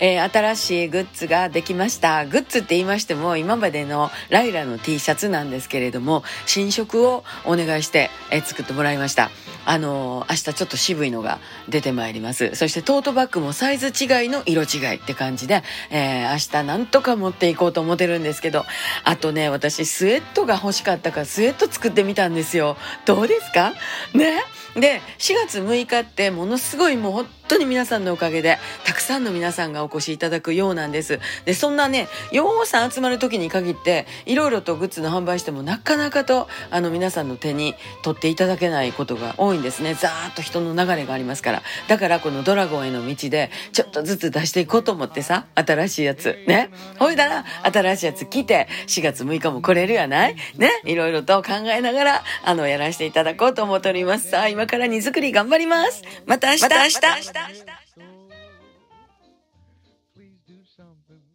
えー、新しいグッズができました。グッズって言いましても、今までのライラの T シャツなんですけれども、新色をお願いして、えー、作ってもらいました。あのー、明日ちょっと渋いのが出てまいります。そしてトートバッグもサイズ違いの色違いって感じで、えー、明日なんとか持っていこうと思ってるんですけど、あとね、私スウェットが欲しかったからスウェット作ってみたんですよ。どうですか？ね？で、4月6日ってものすごいもう本当に皆さんのおかげで、たくさんの皆さんがお越しいただくようなんです。で、そんなね、ようさん集まる時に限って、いろいろとグッズの販売してもなかなかと、あの皆さんの手に取っていただけないことが多いんですね。ざーっと人の流れがありますから。だからこのドラゴンへの道で、ちょっとずつ出していこうと思ってさ、新しいやつ。ね。ほいだら、新しいやつ来て、4月6日も来れるやない？ね。いろいろと考えながら、あの、やらせていただこうと思っております。さあ、今から荷造り頑張ります。また明日。また明日。something